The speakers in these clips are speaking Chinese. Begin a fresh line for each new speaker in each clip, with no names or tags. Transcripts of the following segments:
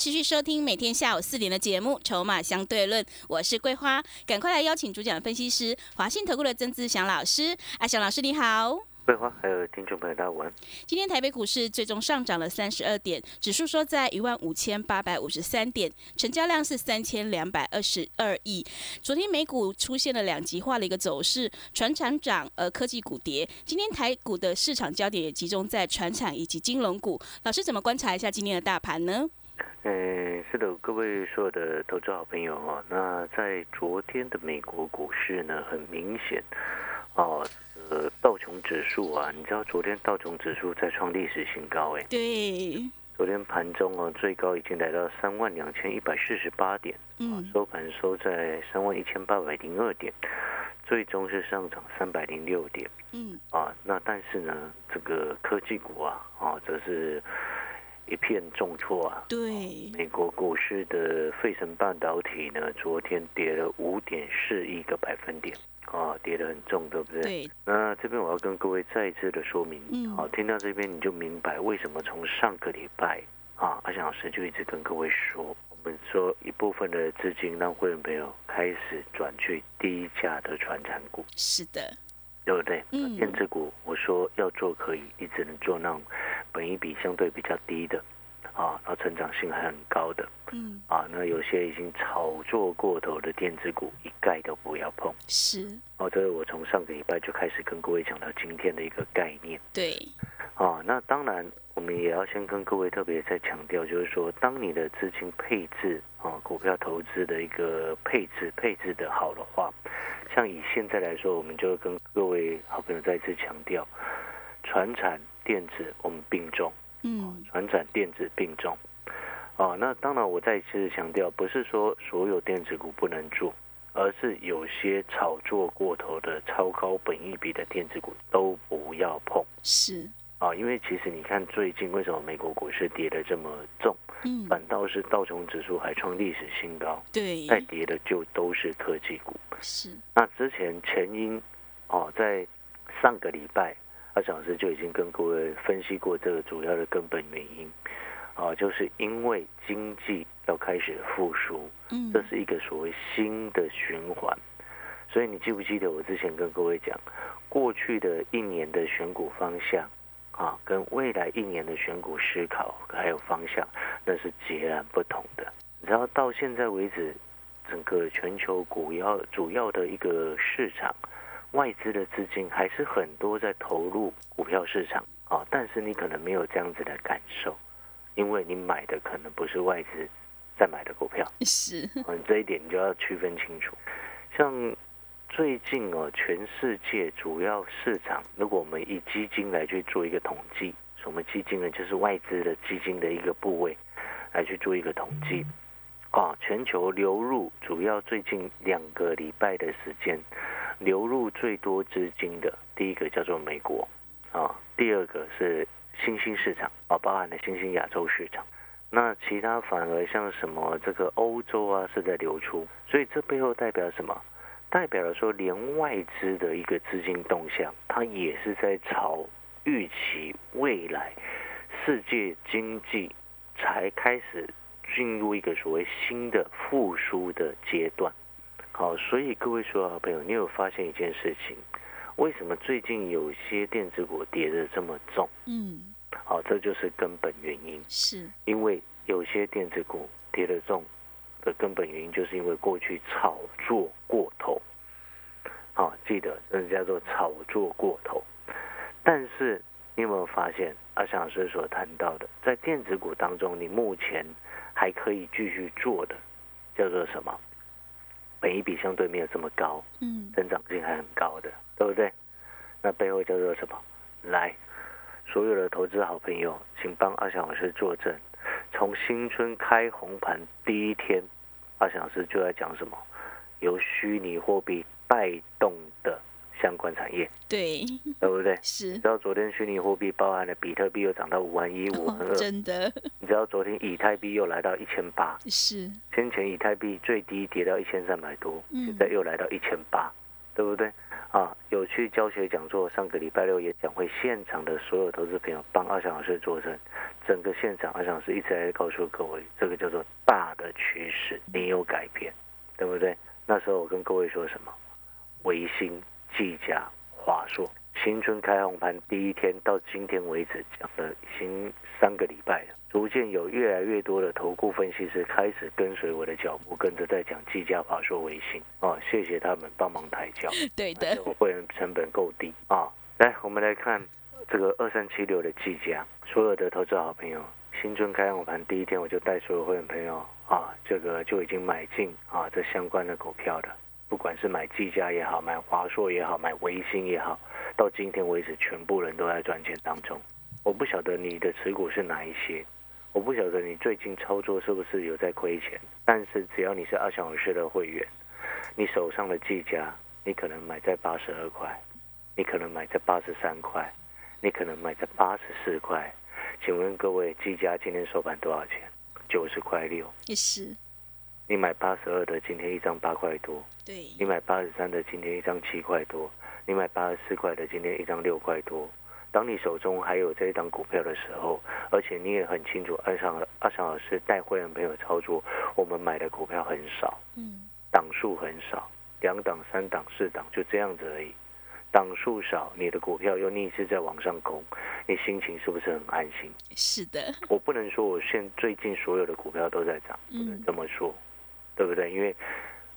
持续收听每天下午四点的节目《筹码相对论》，我是桂花，赶快来邀请主讲分析师华信投顾的曾志祥老师。阿祥老师你好，
桂花还有听众朋友大家晚安。
今天台北股市最终上涨了三十二点，指数收在一万五千八百五十三点，成交量是三千两百二十二亿。昨天美股出现了两极化的一个走势，船厂涨而科技股跌。今天台股的市场焦点也集中在船产以及金融股。老师怎么观察一下今天的大盘呢？
嗯，是的，各位所有的投资好朋友哦，那在昨天的美国股市呢，很明显哦，呃，道琼指数啊，你知道昨天道琼指数在创历史新高哎，
对，
昨天盘中啊，最高已经来到三万两千一百四十八点，
嗯，
收盘收在三万一千八百零二点，最终是上涨三百零六点，
嗯，
啊，那但是呢，这个科技股啊，啊，则是。一片重挫啊！
对，
美国股市的费城半导体呢，昨天跌了五点四亿个百分点，啊，跌得很重，对不对？
对。
那这边我要跟各位再一次的说明，
嗯，
好，听到这边你就明白为什么从上个礼拜啊，阿翔老师就一直跟各位说，我们说一部分的资金让会员朋友开始转去低价的传产股，
是的。
对不对？
嗯，
电子股我说要做可以，你只能做那种本益比相对比较低的，啊，然后成长性还很高的，
嗯，
啊，那有些已经炒作过头的电子股，一概都不要碰。
是，
哦，这是我从上个礼拜就开始跟各位讲到今天的一个概念。
对，
啊，那当然我们也要先跟各位特别再强调，就是说，当你的资金配置啊，股票投资的一个配置配置的好的话。像以现在来说，我们就跟各位好朋友再次强调，船产电子我们并重，
嗯，
船产电子并重，哦，那当然我再一次强调，不是说所有电子股不能做，而是有些炒作过头的超高本益比的电子股都不要碰，
是，
啊，因为其实你看最近为什么美国股市跌得这么重？
嗯，
反倒是道琼指数还创历史新高，
对，
再跌的就都是科技股。
是。
那之前前因哦，在上个礼拜，阿小师就已经跟各位分析过这个主要的根本原因，啊，就是因为经济要开始复苏，
嗯，
这是一个所谓新的循环。所以你记不记得我之前跟各位讲，过去的一年的选股方向？啊，跟未来一年的选股思考还有方向，那是截然不同的。然后到现在为止，整个全球股要主要的一个市场，外资的资金还是很多在投入股票市场啊。但是你可能没有这样子的感受，因为你买的可能不是外资在买的股票，
是，
嗯，这一点你就要区分清楚。像。最近哦，全世界主要市场，如果我们以基金来去做一个统计，什么基金呢？就是外资的基金的一个部位来去做一个统计。啊，全球流入主要最近两个礼拜的时间，流入最多资金的，第一个叫做美国，啊，第二个是新兴市场，啊，包含了新兴亚洲市场。那其他反而像什么这个欧洲啊是在流出，所以这背后代表什么？代表了说，连外资的一个资金动向，它也是在朝预期未来世界经济才开始进入一个所谓新的复苏的阶段。好，所以各位所有好朋友，你有发现一件事情？为什么最近有些电子股跌得这么重？
嗯，
好，这就是根本原因。
是，
因为有些电子股跌得重。的根本原因就是因为过去炒作过头，好，记得这叫做炒作过头。但是你有没有发现，阿翔老师所谈到的，在电子股当中，你目前还可以继续做的，叫做什么？本益比相对没有这么高，
嗯，
增长性还很高的，对不对？那背后叫做什么？来，所有的投资好朋友，请帮阿翔老师作证。从新春开红盘第一天，阿翔老师就在讲什么？由虚拟货币带动的相关产业，
对，
对不对？
是
你知道昨天虚拟货币包含了比特币又涨到五万一、五万
哦
二，
真的
你知道昨天以太币又来到一千八，
是，
先前以太币最低跌到一千三百多，
嗯
现在又来到一千八，对不对？啊，有去教学讲座，上个礼拜六也讲会现场的所有投资朋友帮阿翔老师作证，整个现场阿翔老师一直在告诉各位，这个叫做大的趋势你有改变，对不对？那时候我跟各位说什么？维新、技嘉、华硕，新春开红盘第一天到今天为止讲了已经三个礼拜了，逐渐有越来越多的投顾分析师开始跟随我的脚步，跟着在讲技嘉、华硕、微信哦，谢谢他们帮忙抬轿，
对的，
我会员成本够低啊。来，我们来看这个二三七六的技嘉，所有的投资好朋友，新春开红盘第一天我就带所有会员朋友啊，这个就已经买进啊这相关的股票的。不管是买技嘉也好，买华硕也好，买维星也好，到今天为止，全部人都在赚钱当中。我不晓得你的持股是哪一些，我不晓得你最近操作是不是有在亏钱，但是只要你是阿小老师的会员，你手上的技嘉，你可能买在八十二块，你可能买在八十三块，你可能买在八十四块。请问各位，技嘉今天收盘多少钱？九十块六。
也是，
你买八十二的，今天一张八块多。
对，
你买八十三的，今天一张七块多；你买八十四块的，今天一张六块多。当你手中还有这一档股票的时候，而且你也很清楚，阿翔阿尚老师带会员朋友操作，我们买的股票很少，
嗯，
档数很少，两档、三档、四档就这样子而已。档数少，你的股票又逆势在往上攻，你心情是不是很安心？
是的，
我不能说我现最近所有的股票都在涨，不能
嗯，
这么说，对不对？因为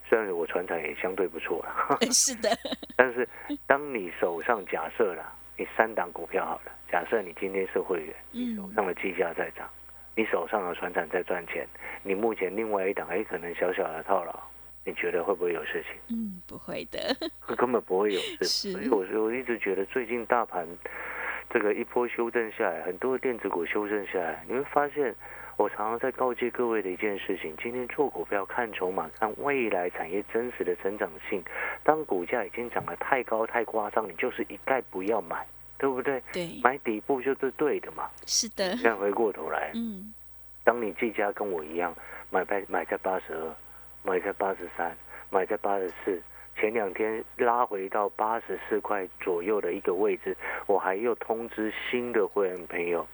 虽然我船产也相对不错了，
是的，
但是当你手上假设了，你三档股票好了，假设你今天是会员，你手
嗯，
上的绩价在涨，你手上的船产在赚钱，你目前另外一档哎可能小小的套牢，你觉得会不会有事情？
嗯，不会的，
根本不会有事。所以我说我一直觉得最近大盘这个一波修正下来，很多电子股修正下来，你会发现。我常常在告诫各位的一件事情：今天做股票看筹码，看未来产业真实的成长性。当股价已经涨得太高、太夸张，你就是一概不要买，对不对？
对，
买底部就是对的嘛。
是的，
现在回过头来，
嗯，
当你这家跟我一样买在买在八十二，买在八十三，买在八十四，前两天拉回到八十四块左右的一个位置，我还又通知新的会员朋友，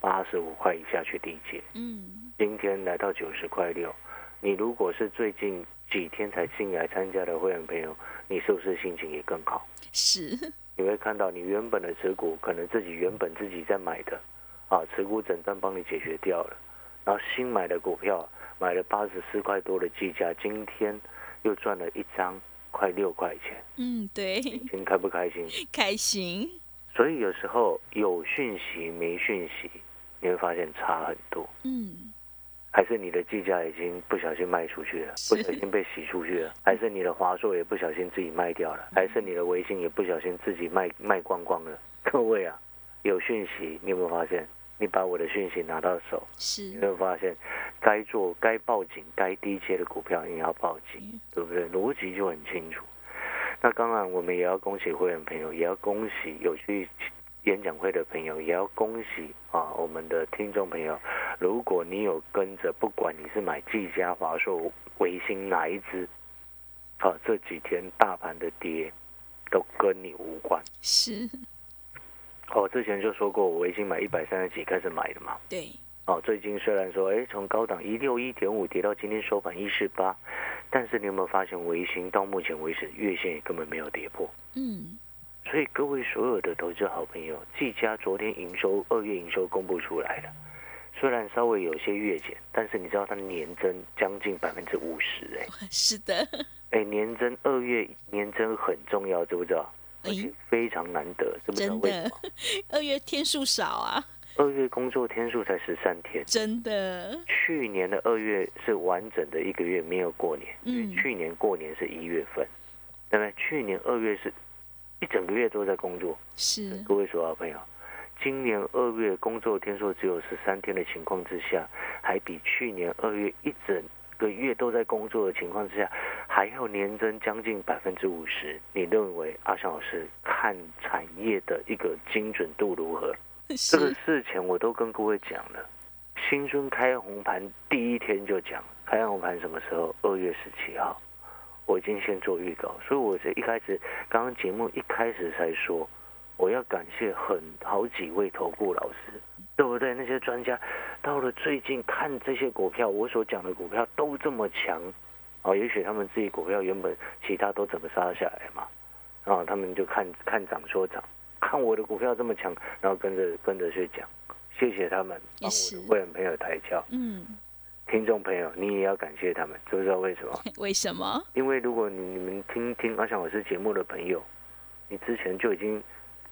八十五块以下去理解。
嗯，
今天来到九十块六，你如果是最近几天才进来参加的会员朋友，你是不是心情也更好？
是，
你会看到你原本的持股，可能自己原本自己在买的，啊，持股诊断帮你解决掉了，然后新买的股票买了八十四块多的计价，今天又赚了一张快六块钱，
嗯，对，
心开不开心？
开心，
所以有时候有讯息没讯息，你会发现差很多。
嗯，
还是你的计价已经不小心卖出去了，不小心被洗出去了，还是你的华硕也不小心自己卖掉了，还是你的微信也不小心自己卖卖光光了？各位啊，有讯息，你有没有发现？你把我的讯息拿到手，是你
是，
会发现，该做、该报警、该低阶的股票你要报警，对不对？逻辑就很清楚。那当然，我们也要恭喜会员朋友，也要恭喜有去演讲会的朋友，也要恭喜啊我们的听众朋友。如果你有跟着，不管你是买技嘉、华硕、维新哪一支，好、这几天大盘的跌都跟你无关。
是，
哦，之前就说过，我维新买一百三十几开始买的嘛。
对，
哦，最近虽然说，哎，从高档一六一点五跌到今天收盘一四八，但是你有没有发现，维星到目前为止月线也根本没有跌破。
嗯，
所以各位所有的投资好朋友，技嘉昨天营收二月营收公布出来了，虽然稍微有些月减，但是你知道它年增将近百分之五十，哎
是的，
哎，年增二月年增很重要，知不知道？而且
哎
非常难得，知不知道
真的
为什么？，
二月天数少啊，
二月工作天数才十三天。
真的，
去年的二月是完整的一个月，没有过年，因
嗯
为去年过年是一月份，对不对？去年二月是一整个月都在工作。
是，
各位所有好朋友，今年二月工作天数只有十三天的情况之下，还比去年二月一整个月月都在工作的情况之下，还要年增将近百分之五十，你认为阿翔老师看产业的一个精准度如何？这个事前我都跟各位讲了，新春开红盘第一天就讲，开红盘什么时候？二月十七号，我已经先做预告，所以我是一开始刚刚节目一开始才说，我要感谢很好几位投顾老师，对不对？那些专家到了最近看这些股票，我所讲的股票都这么强，啊，也许他们自己股票原本其他都怎么杀下来嘛，啊，他们就看看涨说涨。看我的股票这么强，然后跟着跟着去讲，谢谢他们帮我的会员朋友抬轿。嗯，听众朋友，你也要感谢他们，知不知道为什么？
为什么？
因为如果你你们听听阿翔老师节目的朋友，你之前就已经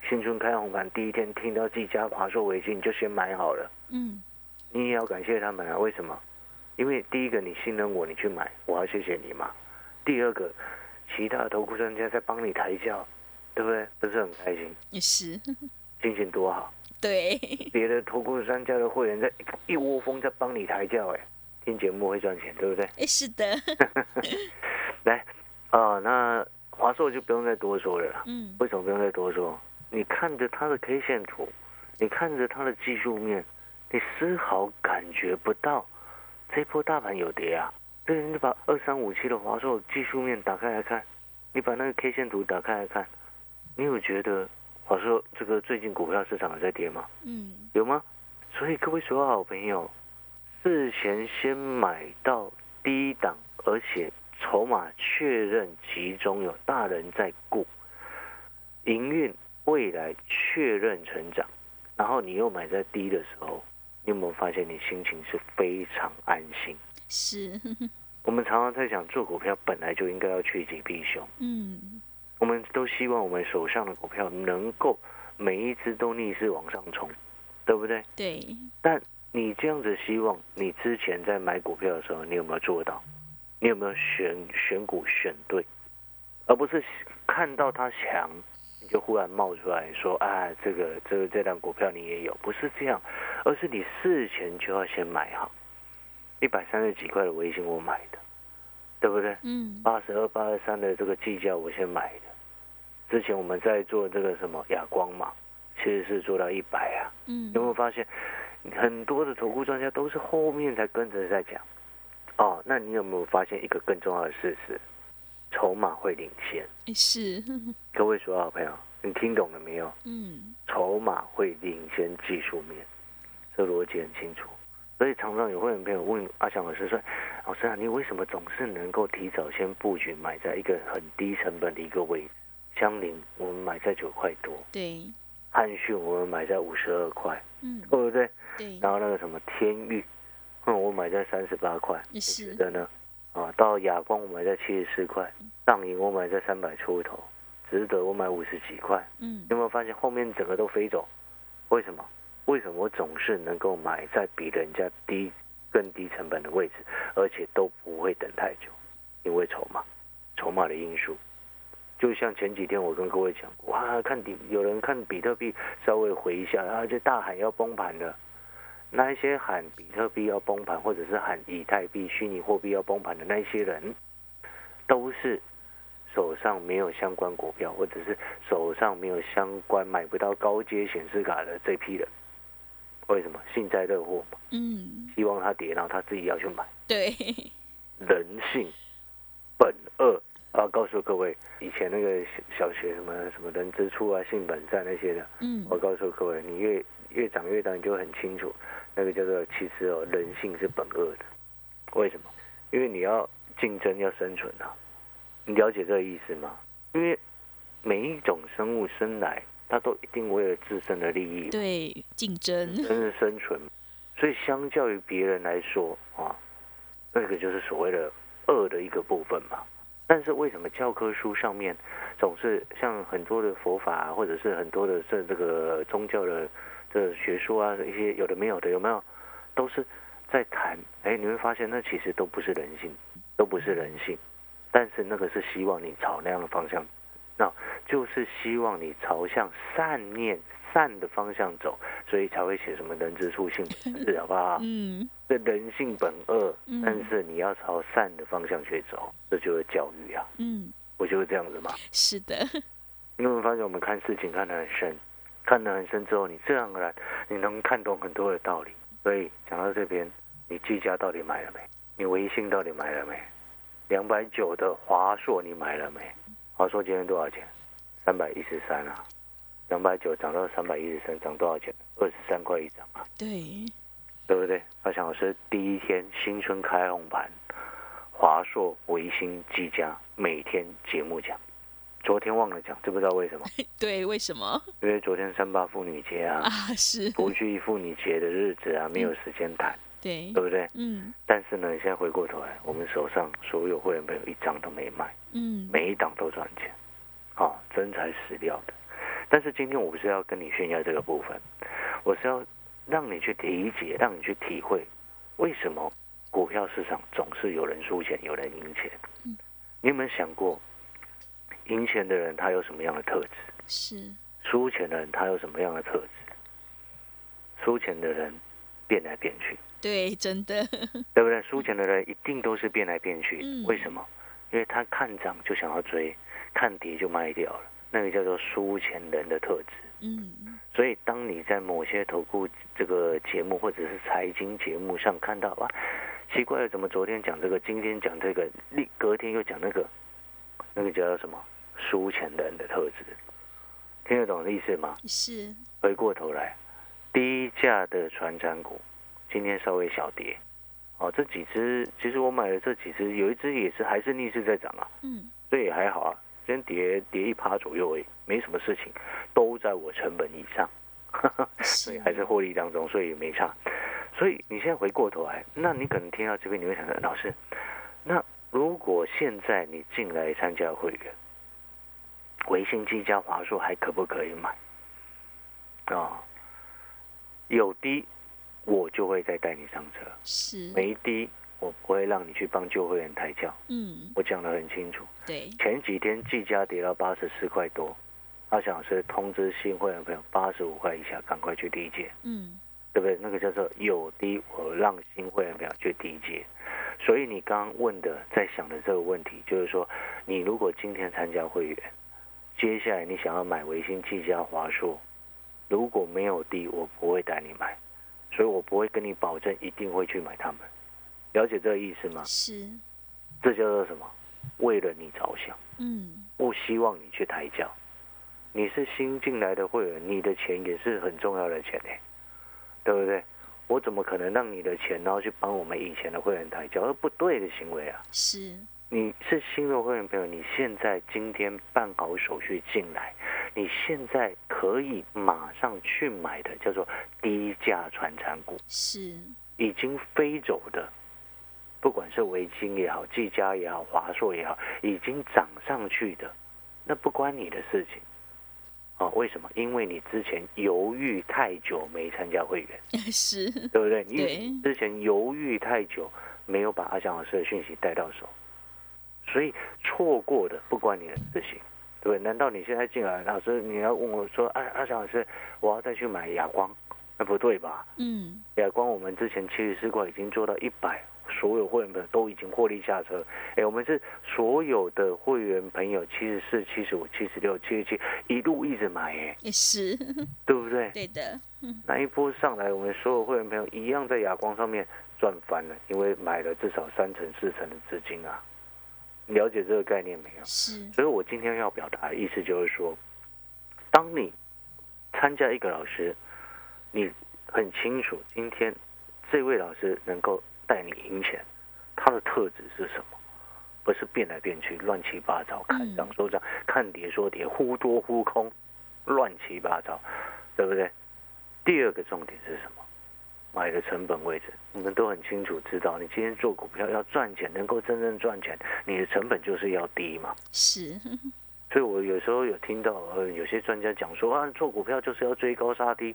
新春开红盘第一天听到自己家华硕维金，你就先买好了。嗯，你也要感谢他们啊？为什么？因为第一个你信任我，你去买，我要谢谢你嘛。第二个，其他投顾专家在帮你抬轿。对不对？不是很开心，
也是，
心情多好。
对，
别的投顾专家的会员在一窝蜂在帮你抬轿，哎，听节目会赚钱，对不对？
哎，是的。
来，啊，那华硕就不用再多说了。嗯。为什么不用再多说？你看着它的 K 线图，你看着它的技术面，你丝毫感觉不到这波大盘有跌啊。对，你把二三五七的华硕技术面打开来看，你把那个 K 线图打开来看。你有觉得华硕这个最近股票市场在跌吗？嗯，有吗？所以各位所有好朋友，事前先买到低档，而且筹码确认其中有大人在顾，营运未来确认成长，然后你又买在低的时候，你有没有发现你心情是非常安心？
是。
我们常常在想做股票本来就应该要趋吉避凶。嗯。我们都希望我们手上的股票能够每一只都逆势往上冲，对不对？
对。
但你这样子希望，你之前在买股票的时候，你有没有做到？你有没有选选股选对？而不是看到它强，你就忽然冒出来说：“啊，这个这个这档股票你也有？”不是这样，而是你事前就要先买好。一百三十几块的微信我买的，对不对？嗯。八十二、八十三的这个计价我先买的。之前我们在做这个什么哑光嘛，其实是做到一百啊。嗯，有没有发现很多的投顾专家都是后面才跟着在讲？哦，那你有没有发现一个更重要的事实？筹码会领先。
是。
各位所有好朋友，你听懂了没有？嗯。筹码会领先技术面，这逻辑很清楚。所以常常有会员朋友问阿翔老师说：“老师啊，你为什么总是能够提早先布局，买在一个很低成本的一个位置？”江林，我们买在九块多。
对。
汉讯，我们买在五十二块。嗯。对不对？
对。
然后那个什么天域，嗯，我买在三十八块。
是
的呢。啊，到亚光我买在七十四块，上影我买在三百出头，值得我买五十几块。嗯。有没有发现后面整个都飞走？为什么？为什么我总是能够买在比人家低、更低成本的位置，而且都不会等太久？因为筹码，筹码的因素。就像前几天我跟各位讲，哇，看比有人看比特币稍微回一下，然后就大喊要崩盘了。那一些喊比特币要崩盘，或者是喊以太币、虚拟货币要崩盘的那些人，都是手上没有相关股票，或者是手上没有相关买不到高阶显示卡的这批人。为什么幸灾乐祸嘛？嗯，希望它跌，然后他自己要去买。
对，
人性本恶。啊，告诉各位，以前那个小学什么什么人之初啊，性本善那些的，嗯，我告诉各位，你越越长越大，你就很清楚，那个叫做其实哦，人性是本恶的。为什么？因为你要竞争，要生存啊。你了解这个意思吗？因为每一种生物生来，它都一定为了自身的利益，
对，竞争，
真是生存。所以相较于别人来说啊，那个就是所谓的恶的一个部分嘛。但是为什么教科书上面总是像很多的佛法，或者是很多的这这个宗教的这学术啊，一些有的没有的，有没有？都是在谈，哎，你会发现那其实都不是人性，都不是人性。但是那个是希望你朝那样的方向，那就是希望你朝向善念、善的方向走，所以才会写什么人之初性本善，好不好？
嗯，
这人性本恶
嗯，
但是你要朝善的方向去走，这就是教育啊，
嗯，
不就是这样子吗？
是的，
你有没有发现我们看事情看得很深，看得很深之后，你自然而然你能看懂很多的道理。所以讲到这边，你技嘉到底买了没？你微信到底买了没？两百九的华硕你买了没？华硕今天多少钱？三百一十三啊，两百九涨到三百一十三，涨多少钱？二十三块一张啊，
对，
对不对？阿翔老师第一天新春开红盘，华硕、微星、技嘉每天节目讲，昨天忘了讲，知不知道为什么？
对，为什么
因为昨天三八妇女节啊
啊？，是，
国际妇女节的日子啊，没有时间谈，
对
对，不对？
嗯
但是呢，现在回过头来，我们手上所有会员朋友一张都没卖，
嗯，
每一档都赚钱，啊，真材实料的。但是今天我不是要跟你炫耀这个部分，我是要让你去理解，让你去体会，为什么股票市场总是有人输钱，有人赢钱。
嗯
你有没有想过，赢钱的人他有什么样的特质？
是，
输钱的人他有什么样的特质？输钱的人变来变去，
对，真的，
对不对？输钱的人一定都是变来变去，
嗯
为什么？因为他看涨就想要追，看跌就卖掉了，那个叫做输钱人的特质。
嗯，
所以，当你在某些投顾这个节目或者是财经节目上看到哇，奇怪了，怎么昨天讲这个，今天讲这个，立隔天又讲那个，那个叫什么？输钱的人的特质，听得懂的意思吗？
是，
回过头来，低价的传产股今天稍微小跌，哦，这几只其实我买的这几只，有一只也是还是逆势在涨啊，
嗯，
这也还好啊，今天跌跌一趴左右而已，没什么事情，都在我成本以上，所以
是，
还是获利当中，所以没差。所以你现在回过头来，那你可能听到这边，你会想到老师，那如果现在你进来参加会员，微信技嘉华硕还可不可以买？啊、有低我就会再带你上车，
是，
没低我不会让你去帮旧会员抬轿，
嗯，
我讲的很清楚。
对，
前几天技嘉跌到八十四块多，阿想是通知新会员朋友八十五块以下赶快去低接，
嗯，
对不对？那个叫做有低我让新会员朋友去低接。所以你刚刚问的在想的这个问题，就是说你如果今天参加会员，接下来你想要买维新、技嘉、华硕，如果没有低，我不会带你买，所以我不会跟你保证一定会去买他们。了解这个意思吗？
是，
这叫做什么？为了你着想。
嗯，
不希望你去抬轿。你是新进来的会员，你的钱也是很重要的钱哎，对不对？我怎么可能让你的钱然后去帮我们以前的会员抬轿？而不对的行为啊！
是，
你是新的会员朋友，你现在今天办好手续进来，你现在可以马上去买的叫做低价传产股，
是，
已经飞走的，不管是维金也好、技嘉也好、华硕也好，已经涨上去的，那不关你的事情。哦，为什么？因为你之前犹豫太久没参加会员，
是，
对不对？你之前犹豫太久，没有把阿翔老师的讯息带到手，所以错过的不关你的事情，对不对？难道你现在进来，老师你要问我说，啊，阿翔老师，我要再去买哑光，那不对吧？
嗯，
哑光我们之前七十四块已经做到一百，所有会员朋友都已经获利下车。哎，我们是所有的会员朋友七十四、七十五、七十六、七十七一路一直买，哎，
也是，
对不对？
对的，
那一波上来，我们所有会员朋友一样在哑光上面赚翻了，因为买了至少三成四成的资金啊。你了解这个概念没有？
是，
所以我今天要表达的意思就是说，当你参加一个老师，你很清楚今天这位老师能够带你赢钱，他的特质是什么？不是变来变去、乱七八糟，看涨说涨，看跌说跌，忽多忽空，乱七八糟，对不对？第二个重点是什么？买的成本位置，我们都很清楚知道，你今天做股票要赚钱，能够真正赚钱，你的成本就是要低嘛。
是，
所以我有时候有听到呃有些专家讲说啊，做股票就是要追高杀低，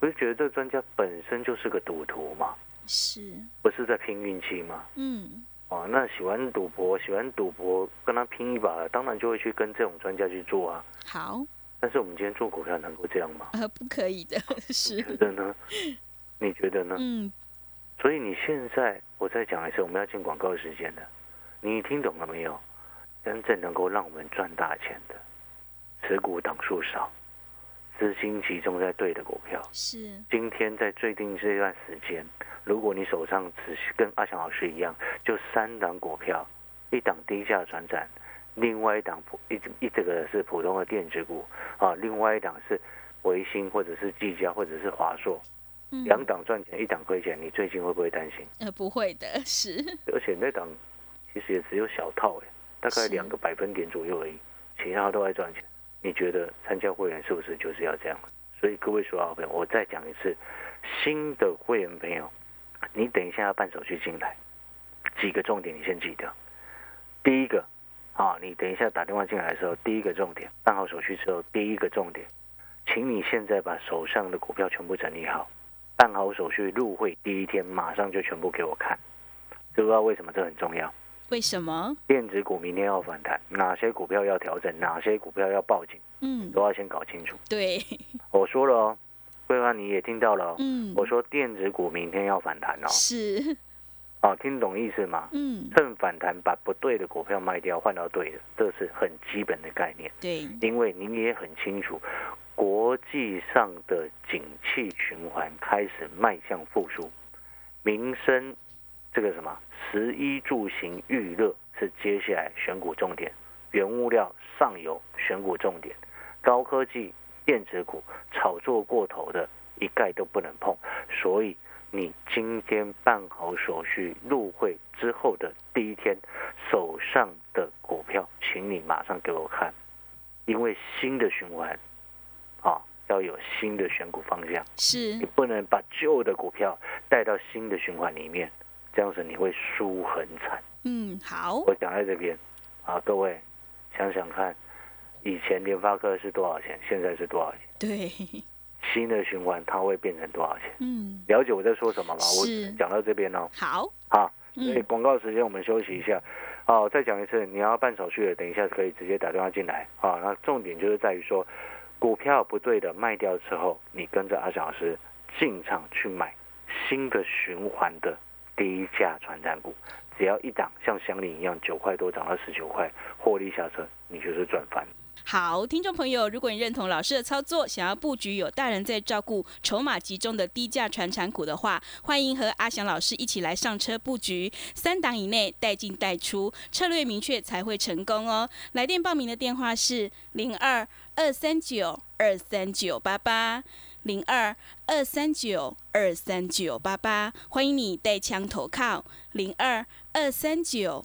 我就觉得这个专家本身就是个赌徒嘛，
是，
不是在拼运气嘛。
嗯，
哦，那喜欢赌博，喜欢赌博，跟他拼一把，当然就会去跟这种专家去做啊。
好，
但是我们今天做股票能够这样吗？
呃，不可以的，是
你，觉得呢？你觉得呢？
嗯，
所以你现在，我再讲一次，我们要进广告时间的，你听懂了没有？真正能够让我们赚大钱的，持股档数少，资金集中在对的股票。
是，
今天在最近这段时间，如果你手上只是跟阿翔老师一样，就三档股票，一档低价转展，另外一档普一一这个是普通的电子股啊，另外一档是维新或者是技嘉或者是华硕，
嗯，
两档赚钱，一档亏钱，你最近会不会担心？
呃，不会的，是，
而且那档其实也只有小套哎，大概两个百分点左右而已，其他都在赚钱。你觉得参加会员是不是就是要这样？所以各位所有好朋友，我再讲一次，新的会员朋友，你等一下要办手续进来，几个重点你先记得。第一个，啊，你等一下打电话进来的时候，第一个重点，办好手续之后，第一个重点，请你现在把手上的股票全部整理好，办好手续入会第一天马上就全部给我看。知不知道为什么这很重要？
为什么？
电子股明天要反弹，哪些股票要调整，哪些股票要报警，
嗯，
都要先搞清楚。
对，
我说了哦，桂花你也听到了哦。
嗯，
我说电子股明天要反弹哦，
是，
哦，听懂意思吗？
嗯，
趁反弹把不对的股票卖掉，换到对的，这是很基本的概念。
对，
因为您也很清楚，国际上的景气循环开始迈向复苏，民生这个什么十一住行娱乐是接下来选股重点，原物料上游选股重点，高科技电子股炒作过头的一概都不能碰，所以。你今天办好手续入会之后的第一天，手上的股票，请你马上给我看，因为新的循环，啊，要有新的选股方向，
是
你，不能把旧的股票带到新的循环里面，这样子你会输很惨。
嗯，好，
我讲在这边，啊，各位想想看，以前联发科是多少钱，现在是多少钱？
对，
新的循环它会变成多少钱？
嗯，
了解我在说什么吗？我
是
讲到这边哦。
好，
好，所以
嗯，
广告时间我们休息一下。哦，再讲一次，你要办手续的，等一下可以直接打电话进来。啊，那重点就是在于说，股票不对的卖掉之后，你跟着阿小老师进场去买新的循环的低价传单股，只要一档像祥林一样九块多涨到十九块，获利下车，你就是赚翻。
好，听众朋友，如果你认同老师的操作，想要布局有大人在照顾、筹码集中的低价传产股的话，欢迎和阿翔老师一起来上车布局，三档以内带进带出，策略明确才会成功哦。来电报名的电话是零二二三九二三九八八。零二二三九二三九八八，欢迎你带枪投靠零二二三九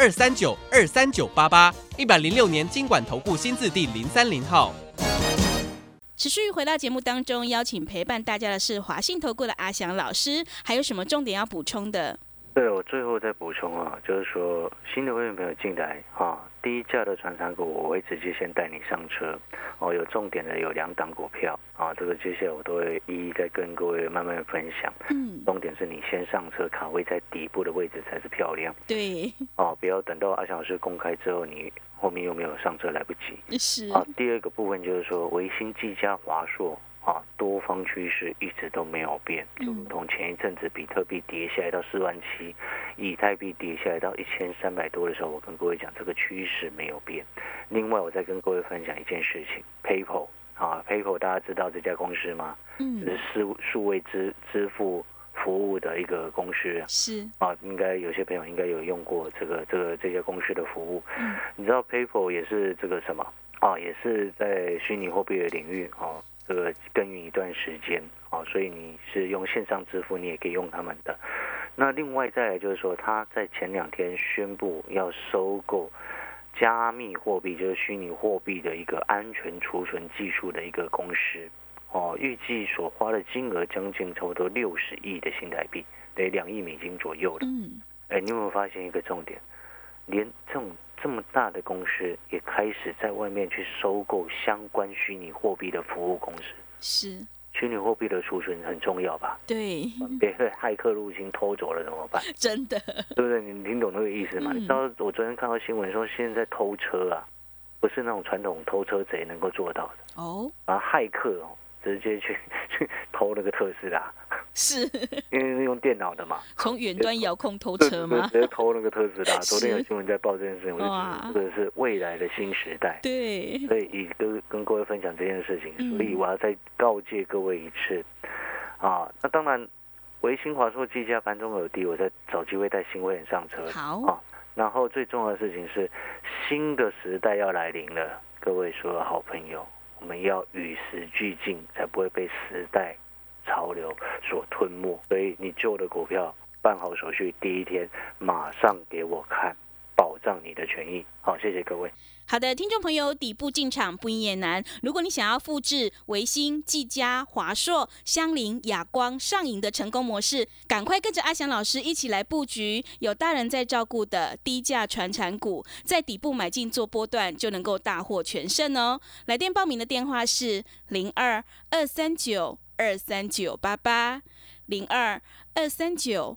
二三九二三九八八，一百零六年经管投顾新字第零三零号。
持续回到节目当中，邀请陪伴大家的是华信投顾的阿翔老师，还有什么重点要补充的？
对，我最后再补充啊，就是说新的会员朋友进来啊，第一价的传产股我会直接先带你上车哦，有重点的有两档股票啊，这个接下来我都会一一再跟各位慢慢分享。
嗯，
重点是你先上车，卡位在底部的位置才是漂亮
对，
哦，不要等到阿翔老师公开之后，你后面又没有上车来不及。
是，
啊，第二个部分就是说，维新、技嘉、华硕啊，多方趋势一直都没有变，就如同前一阵子比特币跌下来到四万七，以太币跌下来到一千三百多的时候，我跟各位讲这个趋势没有变。另外，我再跟各位分享一件事情，PayPal 啊，PayPal 大家知道这家公司吗？
嗯
这，是数数位支支付服务的一个公司
是，
啊，应该有些朋友应该有用过这个这个这些公司的服务。
嗯
你知道 PayPal 也是这个什么啊？也是在虚拟货币的领域啊，这个耕耘一段时间啊，所以你是用线上支付，你也可以用他们的。那另外再来就是说，他在前两天宣布要收购加密货币，就是虚拟货币的一个安全储存技术的一个公司。哦，预计所花的金额将近差不多六十亿的新台币，得两亿美金左右的。
嗯，
哎，你有没有发现一个重点？连这种这么大的公司也开始在外面去收购相关虚拟货币的服务公司。
是，
虚拟货币的储存很重要吧？
对，
别被骇客入侵偷走了怎么办？
真的，
对不对？你听懂那个意思吗？
嗯
你知道我昨天看到新闻说，现在偷车啊，不是那种传统偷车贼能够做到的，
哦，
然后骇客哦，直接去 去偷那个特斯拉，
是
因为是用电脑的嘛。
从远端遥控偷车吗？
直接偷那个特斯拉。昨天有新闻在报这件事情，我就觉得这个是未来的新时代。
对，
所以以跟跟各位分享这件事情，
嗯
所以我要再告诫各位一次啊。那当然，维新华硕计价盘中有低，我在找机会带新会员上车。
好，
啊，然后最重要的事情是，新的时代要来临了。各位所有好朋友，我们要与时俱进，才不会被时代潮流所吞没。所以你旧的股票办好手续，第一天马上给我看，保障你的权益。好，谢谢各位。
好的，听众朋友，底部进场不易也难。如果你想要复制维新、技嘉、华硕、香菱、亚光、上影的成功模式，赶快跟着阿翔老师一起来布局有大人在照顾的低价传产股，在底部买进做波段，就能够大获全胜哦。来电报名的电话是零二二三九二三九八八零二二三九